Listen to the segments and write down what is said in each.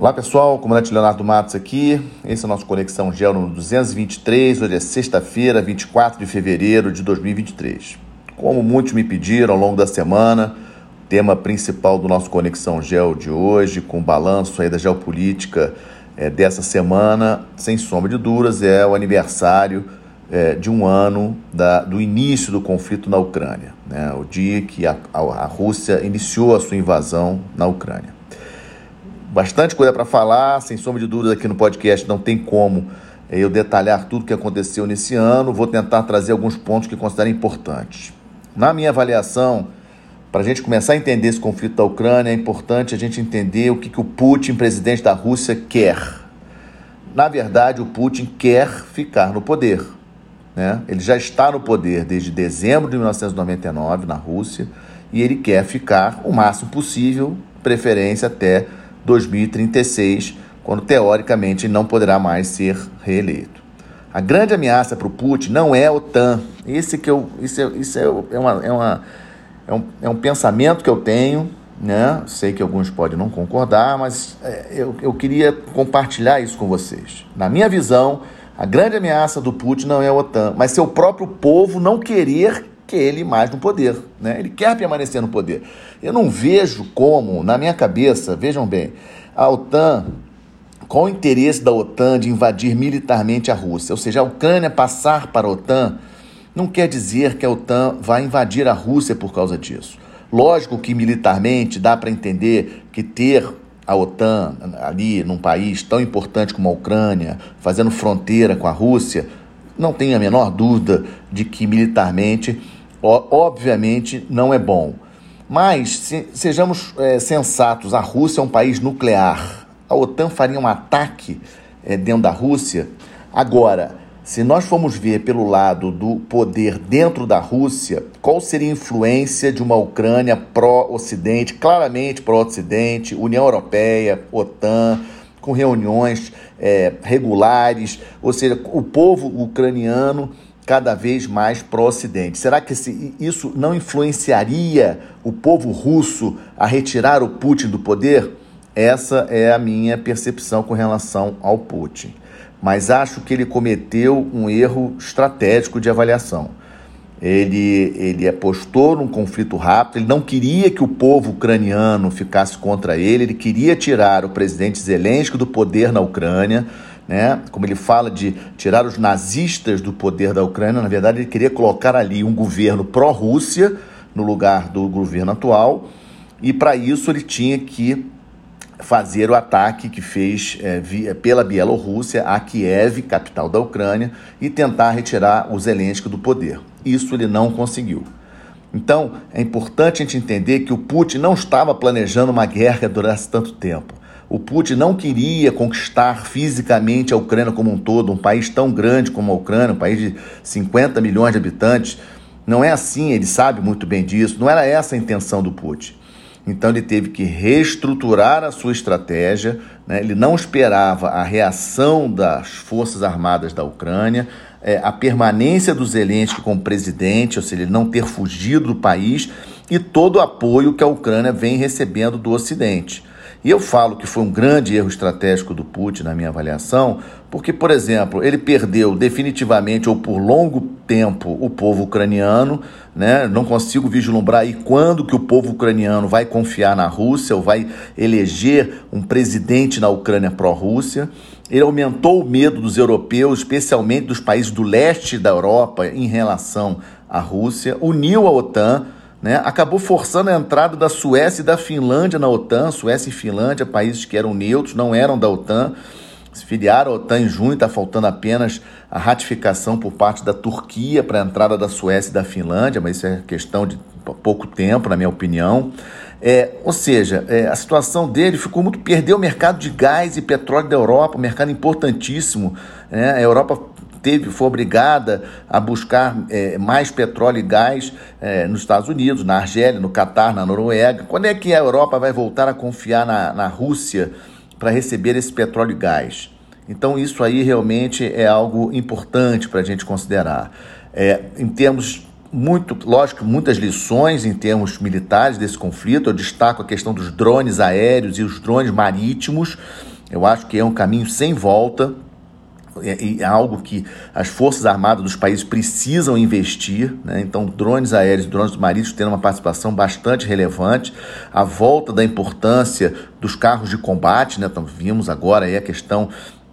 Olá pessoal, comandante Leonardo Matos aqui. Esse é o nosso Conexão Gel número 223. Hoje é sexta-feira, 24 de fevereiro de 2023. Como muitos me pediram ao longo da semana, tema principal do nosso Conexão Gel de hoje, com o balanço aí da geopolítica é, dessa semana, sem sombra de dúvidas, é o aniversário é, de um ano da, do início do conflito na Ucrânia, né? o dia que a, a, a Rússia iniciou a sua invasão na Ucrânia bastante coisa para falar, sem sombra de dúvida aqui no podcast não tem como eh, eu detalhar tudo que aconteceu nesse ano, vou tentar trazer alguns pontos que considero importantes. Na minha avaliação, para a gente começar a entender esse conflito da Ucrânia, é importante a gente entender o que, que o Putin, presidente da Rússia, quer. Na verdade, o Putin quer ficar no poder. Né? Ele já está no poder desde dezembro de 1999 na Rússia e ele quer ficar o máximo possível, preferência até 2036, quando teoricamente não poderá mais ser reeleito. A grande ameaça para o Putin não é a OTAN. Esse que eu, isso é, isso é, é, uma, é, uma, é, um, é um pensamento que eu tenho, né? Sei que alguns podem não concordar, mas é, eu, eu queria compartilhar isso com vocês. Na minha visão, a grande ameaça do Putin não é a OTAN, mas seu próprio povo não querer que ele mais no poder. Né? Ele quer permanecer no poder. Eu não vejo como, na minha cabeça, vejam bem, a OTAN, qual o interesse da OTAN de invadir militarmente a Rússia? Ou seja, a Ucrânia passar para a OTAN não quer dizer que a OTAN vai invadir a Rússia por causa disso. Lógico que militarmente dá para entender que ter a OTAN ali num país tão importante como a Ucrânia, fazendo fronteira com a Rússia, não tenho a menor dúvida de que militarmente obviamente não é bom. Mas se, sejamos é, sensatos: a Rússia é um país nuclear. A OTAN faria um ataque é, dentro da Rússia. Agora, se nós formos ver pelo lado do poder dentro da Rússia, qual seria a influência de uma Ucrânia pró-Ocidente, claramente pró-Ocidente, União Europeia, OTAN, com reuniões é, regulares, ou seja, o povo ucraniano cada vez mais pró-Ocidente. Será que isso não influenciaria o povo russo a retirar o Putin do poder? Essa é a minha percepção com relação ao Putin. Mas acho que ele cometeu um erro estratégico de avaliação. Ele, ele apostou num conflito rápido, ele não queria que o povo ucraniano ficasse contra ele, ele queria tirar o presidente Zelensky do poder na Ucrânia né? Como ele fala de tirar os nazistas do poder da Ucrânia, na verdade ele queria colocar ali um governo pró-Rússia no lugar do governo atual, e para isso ele tinha que fazer o ataque que fez é, via, pela Bielorrússia a Kiev, capital da Ucrânia, e tentar retirar o Zelensky do poder. Isso ele não conseguiu. Então, é importante a gente entender que o Putin não estava planejando uma guerra que durasse tanto tempo. O Putin não queria conquistar fisicamente a Ucrânia como um todo, um país tão grande como a Ucrânia, um país de 50 milhões de habitantes. Não é assim, ele sabe muito bem disso. Não era essa a intenção do Putin. Então ele teve que reestruturar a sua estratégia. Né? Ele não esperava a reação das forças armadas da Ucrânia, é, a permanência do Zelensky como presidente, ou seja, ele não ter fugido do país e todo o apoio que a Ucrânia vem recebendo do Ocidente. E eu falo que foi um grande erro estratégico do Putin, na minha avaliação, porque, por exemplo, ele perdeu definitivamente ou por longo tempo o povo ucraniano, né? não consigo vislumbrar aí quando que o povo ucraniano vai confiar na Rússia ou vai eleger um presidente na Ucrânia pró-Rússia. Ele aumentou o medo dos europeus, especialmente dos países do leste da Europa, em relação à Rússia, uniu a OTAN né, acabou forçando a entrada da Suécia e da Finlândia na OTAN. Suécia e Finlândia, países que eram neutros, não eram da OTAN, se filiaram à OTAN em junho, está faltando apenas a ratificação por parte da Turquia para a entrada da Suécia e da Finlândia, mas isso é questão de pouco tempo, na minha opinião. É, ou seja, é, a situação dele ficou muito. Perdeu o mercado de gás e petróleo da Europa, um mercado importantíssimo. Né? A Europa teve, foi obrigada a buscar é, mais petróleo e gás é, nos Estados Unidos, na Argélia, no Catar, na Noruega. Quando é que a Europa vai voltar a confiar na, na Rússia para receber esse petróleo e gás? Então, isso aí realmente é algo importante para a gente considerar. É, em termos muito, lógico, muitas lições em termos militares desse conflito. Eu destaco a questão dos drones aéreos e os drones marítimos. Eu acho que é um caminho sem volta é, é algo que as Forças Armadas dos países precisam investir. Né? Então, drones aéreos e drones marítimos têm uma participação bastante relevante. A volta da importância dos carros de combate, né? então, vimos agora aí a questão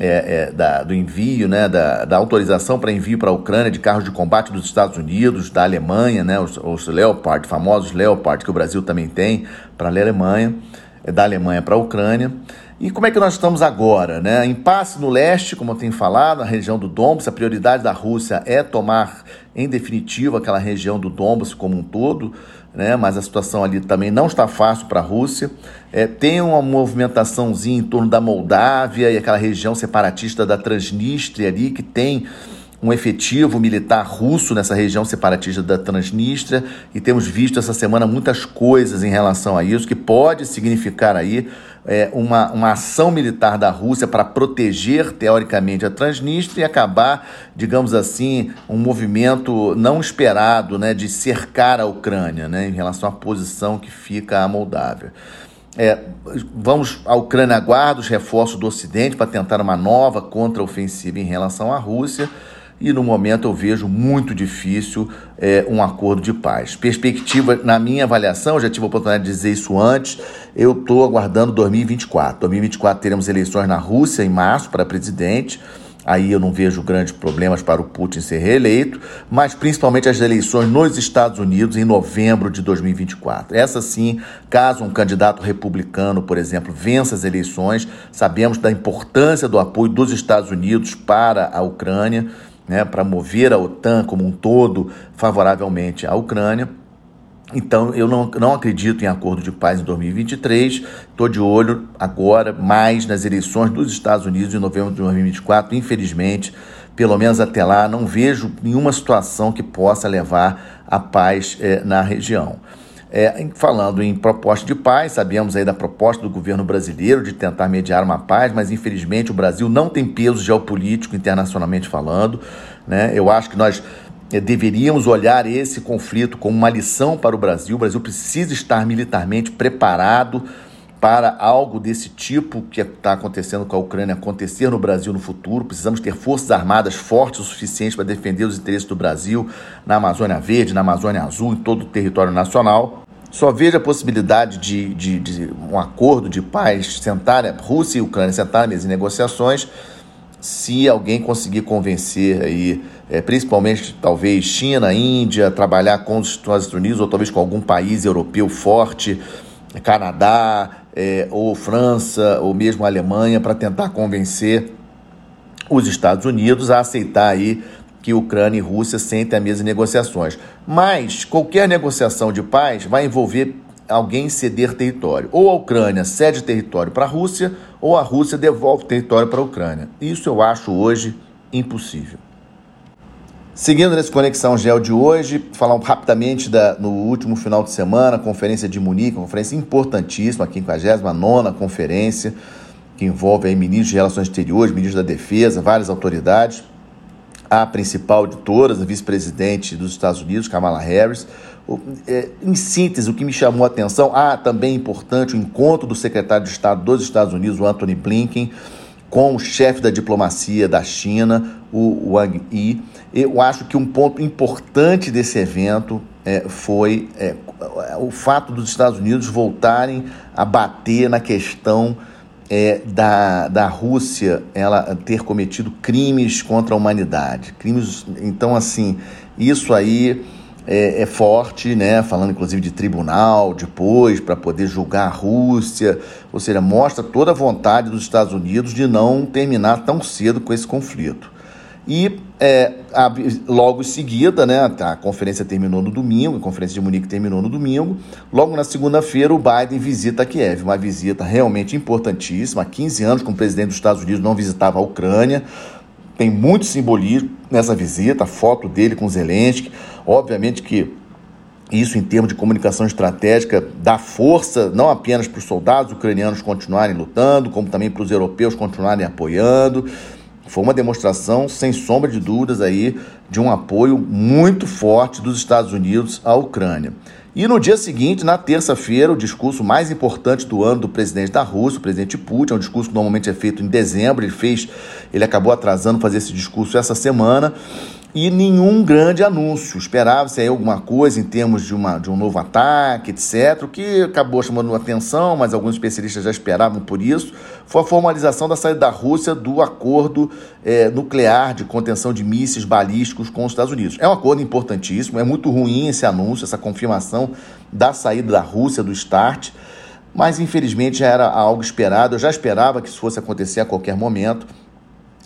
é, é, da, do envio, né, da, da autorização para envio para a Ucrânia de carros de combate dos Estados Unidos, da Alemanha, né, os, os Leopard, famosos Leopard, que o Brasil também tem para a Alemanha, é, da Alemanha para a Ucrânia. E como é que nós estamos agora? Né? Impasse no leste, como eu tenho falado, na região do Donbass. A prioridade da Rússia é tomar, em definitivo, aquela região do Donbass como um todo, né? mas a situação ali também não está fácil para a Rússia. É, tem uma movimentaçãozinha em torno da Moldávia e aquela região separatista da Transnistria ali, que tem um efetivo militar russo nessa região separatista da Transnistria e temos visto essa semana muitas coisas em relação a isso que pode significar aí é, uma, uma ação militar da Rússia para proteger, teoricamente, a Transnistria e acabar, digamos assim, um movimento não esperado né, de cercar a Ucrânia né, em relação à posição que fica a Moldávia. É, vamos, a Ucrânia aguarda os reforços do Ocidente para tentar uma nova contraofensiva em relação à Rússia e no momento eu vejo muito difícil é, um acordo de paz. Perspectiva, na minha avaliação, já tive a oportunidade de dizer isso antes, eu estou aguardando 2024. 2024 teremos eleições na Rússia em março para presidente. Aí eu não vejo grandes problemas para o Putin ser reeleito, mas principalmente as eleições nos Estados Unidos em novembro de 2024. Essa sim, caso um candidato republicano, por exemplo, vença as eleições, sabemos da importância do apoio dos Estados Unidos para a Ucrânia né, para mover a OTAN como um todo favoravelmente à Ucrânia. Então, eu não, não acredito em acordo de paz em 2023. Estou de olho agora mais nas eleições dos Estados Unidos em novembro de 2024. Infelizmente, pelo menos até lá, não vejo nenhuma situação que possa levar à paz eh, na região. É, falando em proposta de paz, sabemos aí da proposta do governo brasileiro de tentar mediar uma paz, mas infelizmente o Brasil não tem peso geopolítico internacionalmente falando. Né? Eu acho que nós é, deveríamos olhar esse conflito como uma lição para o Brasil. O Brasil precisa estar militarmente preparado para algo desse tipo que está acontecendo com a Ucrânia acontecer no Brasil no futuro. Precisamos ter forças armadas fortes o suficiente para defender os interesses do Brasil na Amazônia Verde, na Amazônia Azul, em todo o território nacional. Só vejo a possibilidade de, de, de um acordo de paz, sentar, Rússia e Ucrânia sentar em negociações, se alguém conseguir convencer aí, é, principalmente talvez China, Índia, trabalhar com os Estados Unidos ou talvez com algum país europeu forte, Canadá, é, ou França, ou mesmo Alemanha, para tentar convencer os Estados Unidos a aceitar aí que Ucrânia e Rússia sentem a mesa de negociações. Mas qualquer negociação de paz vai envolver alguém ceder território. Ou a Ucrânia cede território para a Rússia, ou a Rússia devolve território para a Ucrânia. Isso eu acho hoje impossível. Seguindo nessa Conexão Gel de hoje, falar rapidamente da, no último final de semana, Conferência de Munique, uma conferência importantíssima, a 59 conferência, que envolve aí ministros de Relações Exteriores, ministros da Defesa, várias autoridades. A principal de todas, a vice-presidente dos Estados Unidos, Kamala Harris. É, em síntese, o que me chamou a atenção, ah, também importante o encontro do secretário de Estado dos Estados Unidos, o Anthony Blinken, com o chefe da diplomacia da China, o Wang Yi. Eu acho que um ponto importante desse evento é, foi é, o fato dos Estados Unidos voltarem a bater na questão é, da, da Rússia ela ter cometido crimes contra a humanidade. Crimes, então, assim, isso aí é, é, forte, né? Falando inclusive de tribunal depois para poder julgar a Rússia, ou seja, mostra toda a vontade dos Estados Unidos de não terminar tão cedo com esse conflito. E é, a, logo em seguida, né, a conferência terminou no domingo, a conferência de Munique terminou no domingo. Logo na segunda-feira, o Biden visita Kiev, uma visita realmente importantíssima. Há 15 anos que o presidente dos Estados Unidos não visitava a Ucrânia. Tem muito simbolismo nessa visita, a foto dele com Zelensky. Obviamente que isso, em termos de comunicação estratégica, dá força não apenas para os soldados ucranianos continuarem lutando, como também para os europeus continuarem apoiando Foi uma demonstração, sem sombra de dúvidas, aí, de um apoio muito forte dos Estados Unidos à Ucrânia. E no dia seguinte, na terça-feira, o discurso mais importante do ano do presidente da Rússia, o presidente Putin, é um discurso que normalmente é feito em dezembro, ele fez, ele acabou atrasando fazer esse discurso essa semana e nenhum grande anúncio. Esperava-se aí alguma coisa em termos de, uma, de um novo ataque, etc., o que acabou chamando atenção, mas alguns especialistas já esperavam por isso, foi a formalização da saída da Rússia do acordo é, nuclear de contenção de mísseis balísticos com os Estados Unidos. É um acordo importantíssimo, é muito ruim esse anúncio, essa confirmação da saída da Rússia do START, mas infelizmente já era algo esperado, eu já esperava que isso fosse acontecer a qualquer momento,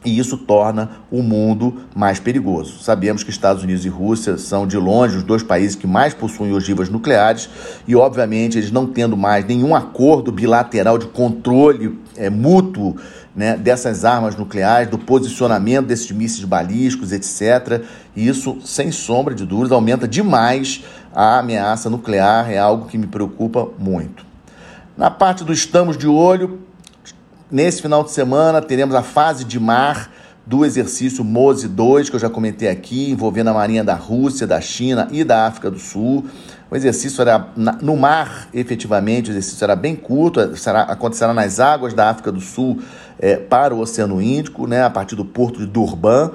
e isso torna o mundo mais perigoso. Sabemos que Estados Unidos e Rússia são, de longe, os dois países que mais possuem ogivas nucleares e, obviamente, eles não tendo mais nenhum acordo bilateral de controle é, mútuo né, dessas armas nucleares, do posicionamento desses mísseis balísticos, etc. Isso, sem sombra de dúvidas, aumenta demais a ameaça nuclear, é algo que me preocupa muito. Na parte do estamos de olho, Nesse final de semana teremos a fase de mar do exercício MOSE 2, que eu já comentei aqui, envolvendo a Marinha da Rússia, da China e da África do Sul. O exercício era no mar, efetivamente, o exercício era bem curto, será, acontecerá nas águas da África do Sul é, para o Oceano Índico, né, a partir do porto de Durban.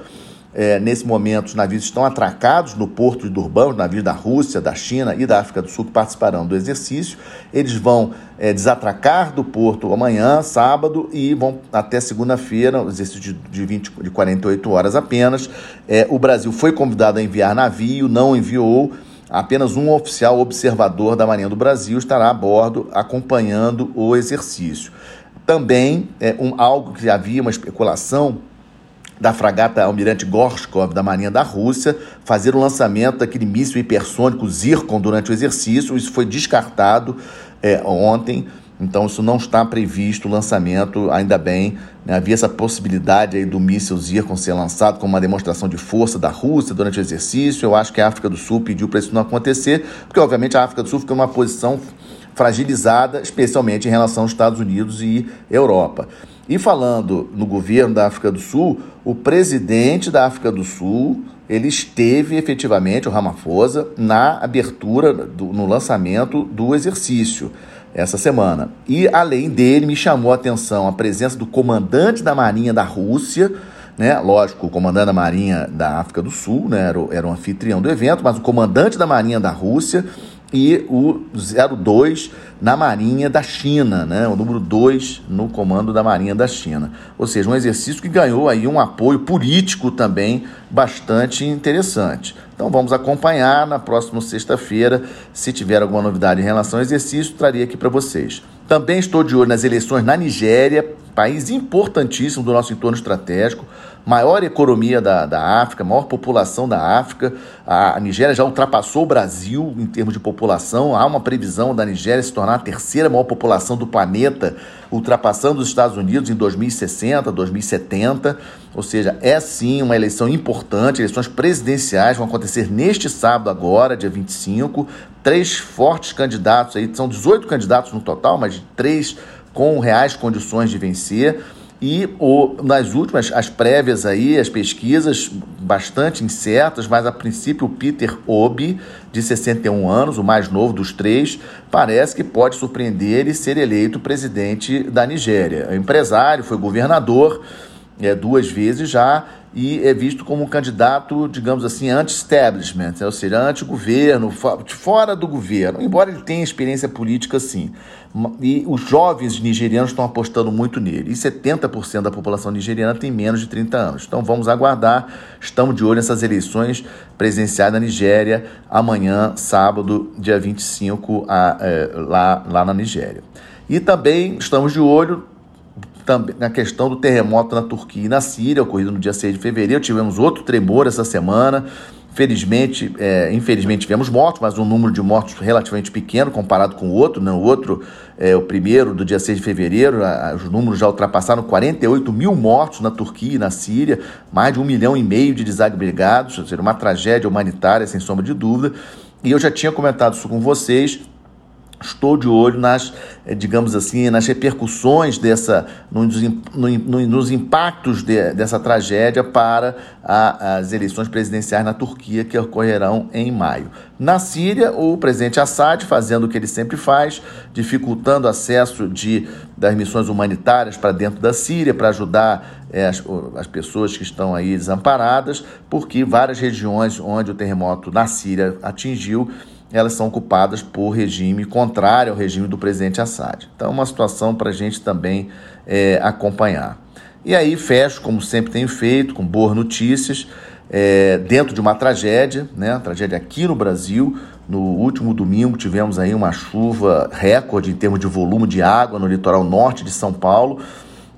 É, nesse momento, os navios estão atracados no porto de Durban, os navios da Rússia, da China e da África do Sul que participarão do exercício. Eles vão é, desatracar do porto amanhã, sábado, e vão até segunda-feira, exercício de, de, 20, de 48 horas apenas. É, o Brasil foi convidado a enviar navio, não enviou. Apenas um oficial observador da Marinha do Brasil estará a bordo acompanhando o exercício. Também, é, um, algo que havia uma especulação da fragata Almirante Gorshkov da Marinha da Rússia fazer o lançamento daquele míssil hipersônico Zircon durante o exercício. Isso foi descartado é, ontem, então isso não está previsto o lançamento, ainda bem. Né? Havia essa possibilidade aí do míssil Zircon ser lançado como uma demonstração de força da Rússia durante o exercício. Eu acho que a África do Sul pediu para isso não acontecer, porque obviamente a África do Sul fica numa posição fragilizada, especialmente em relação aos Estados Unidos e Europa. E falando no governo da África do Sul, o presidente da África do Sul, ele esteve efetivamente, o Ramaphosa, na abertura, do, no lançamento do exercício essa semana. E além dele, me chamou a atenção a presença do comandante da Marinha da Rússia, né? Lógico, o comandante da Marinha da África do Sul, né? Era, o, era o anfitrião do evento, mas o comandante da Marinha da Rússia e o 02 na Marinha da China, né? o número 2 no comando da Marinha da China. Ou seja, um exercício que ganhou aí um apoio político também bastante interessante. Então vamos acompanhar na próxima sexta-feira. Se tiver alguma novidade em relação ao exercício, traria aqui para vocês. Também estou de olho nas eleições na Nigéria, país importantíssimo do nosso entorno estratégico maior economia da, da África, maior população da África. A, Nigéria já ultrapassou o Brasil em termos de população. Há uma previsão da Nigéria se tornar a terceira maior população do planeta, ultrapassando os Estados Unidos em 2060, 2070. Ou seja, é sim uma eleição importante. Eleições presidenciais vão acontecer neste sábado, agora, dia 25. Três fortes candidatos aí, são 18 candidatos no total, mas três com reais condições de vencer. E o, nas últimas, as prévias aí, as pesquisas bastante incertas, mas a princípio o Peter Obi, de 61 anos, o mais novo dos três, parece que pode surpreender e ser eleito presidente da Nigéria. É empresário, foi governador é, duas vezes já, e é visto como um candidato, digamos assim, anti-establishment, ou seja, anti-governo, fora do governo, embora ele tenha experiência política sim. E os jovens nigerianos estão apostando muito nele. E 70% da população nigeriana tem menos de 30 anos. Então vamos aguardar. Estamos de olho nessas eleições presidenciais na Nigéria, amanhã, sábado, dia 25, a, é, lá, lá na Nigéria. E também estamos de olho também na questão do terremoto na Turquia e na Síria, ocorrido no dia 6 de fevereiro. Tivemos outro tremor essa semana. Felizmente, é, infelizmente tivemos mortos, mas um número de mortos relativamente pequeno comparado com o outro. Né? O outro, é, o primeiro, do dia 6 de fevereiro, a, os números já ultrapassaram 48 mil mortos na Turquia e na Síria, mais de um milhão e meio de desagregados, ou seja, uma tragédia humanitária, sem sombra de dúvida. E eu já tinha comentado isso com vocês estou de olho nas, eh, digamos assim, nas repercussões dessa, nos, nos impactos de, dessa tragédia para a, as eleições presidenciais na Turquia que ocorrerão em maio. Na Síria, o presidente Assad fazendo o que ele sempre faz, dificultando o acesso de, das missões humanitárias para dentro da Síria, para ajudar é, as, as pessoas que estão aí desamparadas, porque várias regiões onde o terremoto na Síria atingiu elas são ocupadas por regime contrário ao regime do presidente Assad. Então, é uma situação para a gente também é, acompanhar. E aí fecho, como sempre tenho feito, com boas notícias, é, dentro de uma tragédia, né? Tragédia aqui no Brasil. No último domingo tivemos aí uma chuva recorde em termos de volume de água no litoral norte de São Paulo.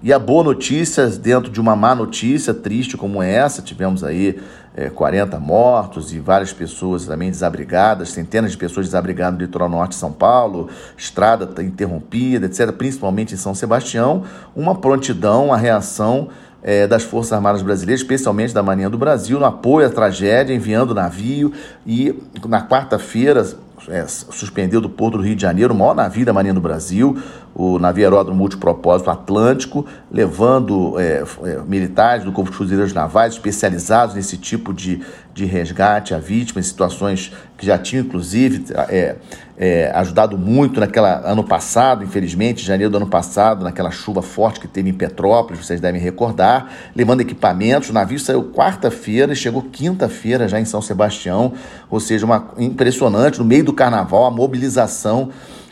E a boa notícia, dentro de uma má notícia triste como essa, tivemos aí é, 40 mortos e várias pessoas também desabrigadas, centenas de pessoas desabrigadas no litoral norte de São Paulo, estrada interrompida, etc., principalmente em São Sebastião, uma prontidão, uma reação é, das Forças Armadas Brasileiras, especialmente da Marinha do Brasil, no apoio à tragédia, enviando navio e na quarta-feira é, suspendeu do Porto do Rio de Janeiro, o maior navio da Marinha do Brasil, o navio aeródromo multipropósito Atlântico, levando é, é, militares do Corpo de Fuzileiros Navais especializados nesse tipo de, de resgate a vítimas, em situações que já tinham, inclusive, é, é, ajudado muito naquela ano passado, infelizmente, janeiro do ano passado, naquela chuva forte que teve em Petrópolis, vocês devem recordar, levando equipamentos. O navio saiu quarta-feira e chegou quinta-feira já em São Sebastião, ou seja, uma impressionante, no meio do carnaval, a mobilização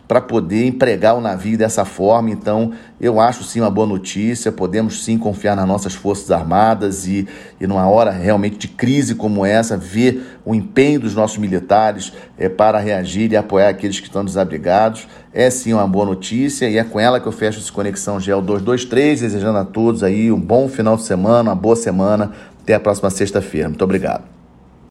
para poder empregar o navio dessa forma. Então, eu acho sim uma boa notícia. Podemos sim confiar nas nossas Forças Armadas e, e numa hora realmente de crise como essa, ver o empenho dos nossos militares é, para reagir e apoiar aqueles que estão desabrigados. É sim uma boa notícia e é com ela que eu fecho esse Conexão Gel 223, desejando a todos aí um bom final de semana, uma boa semana. Até a próxima sexta-feira. Muito obrigado.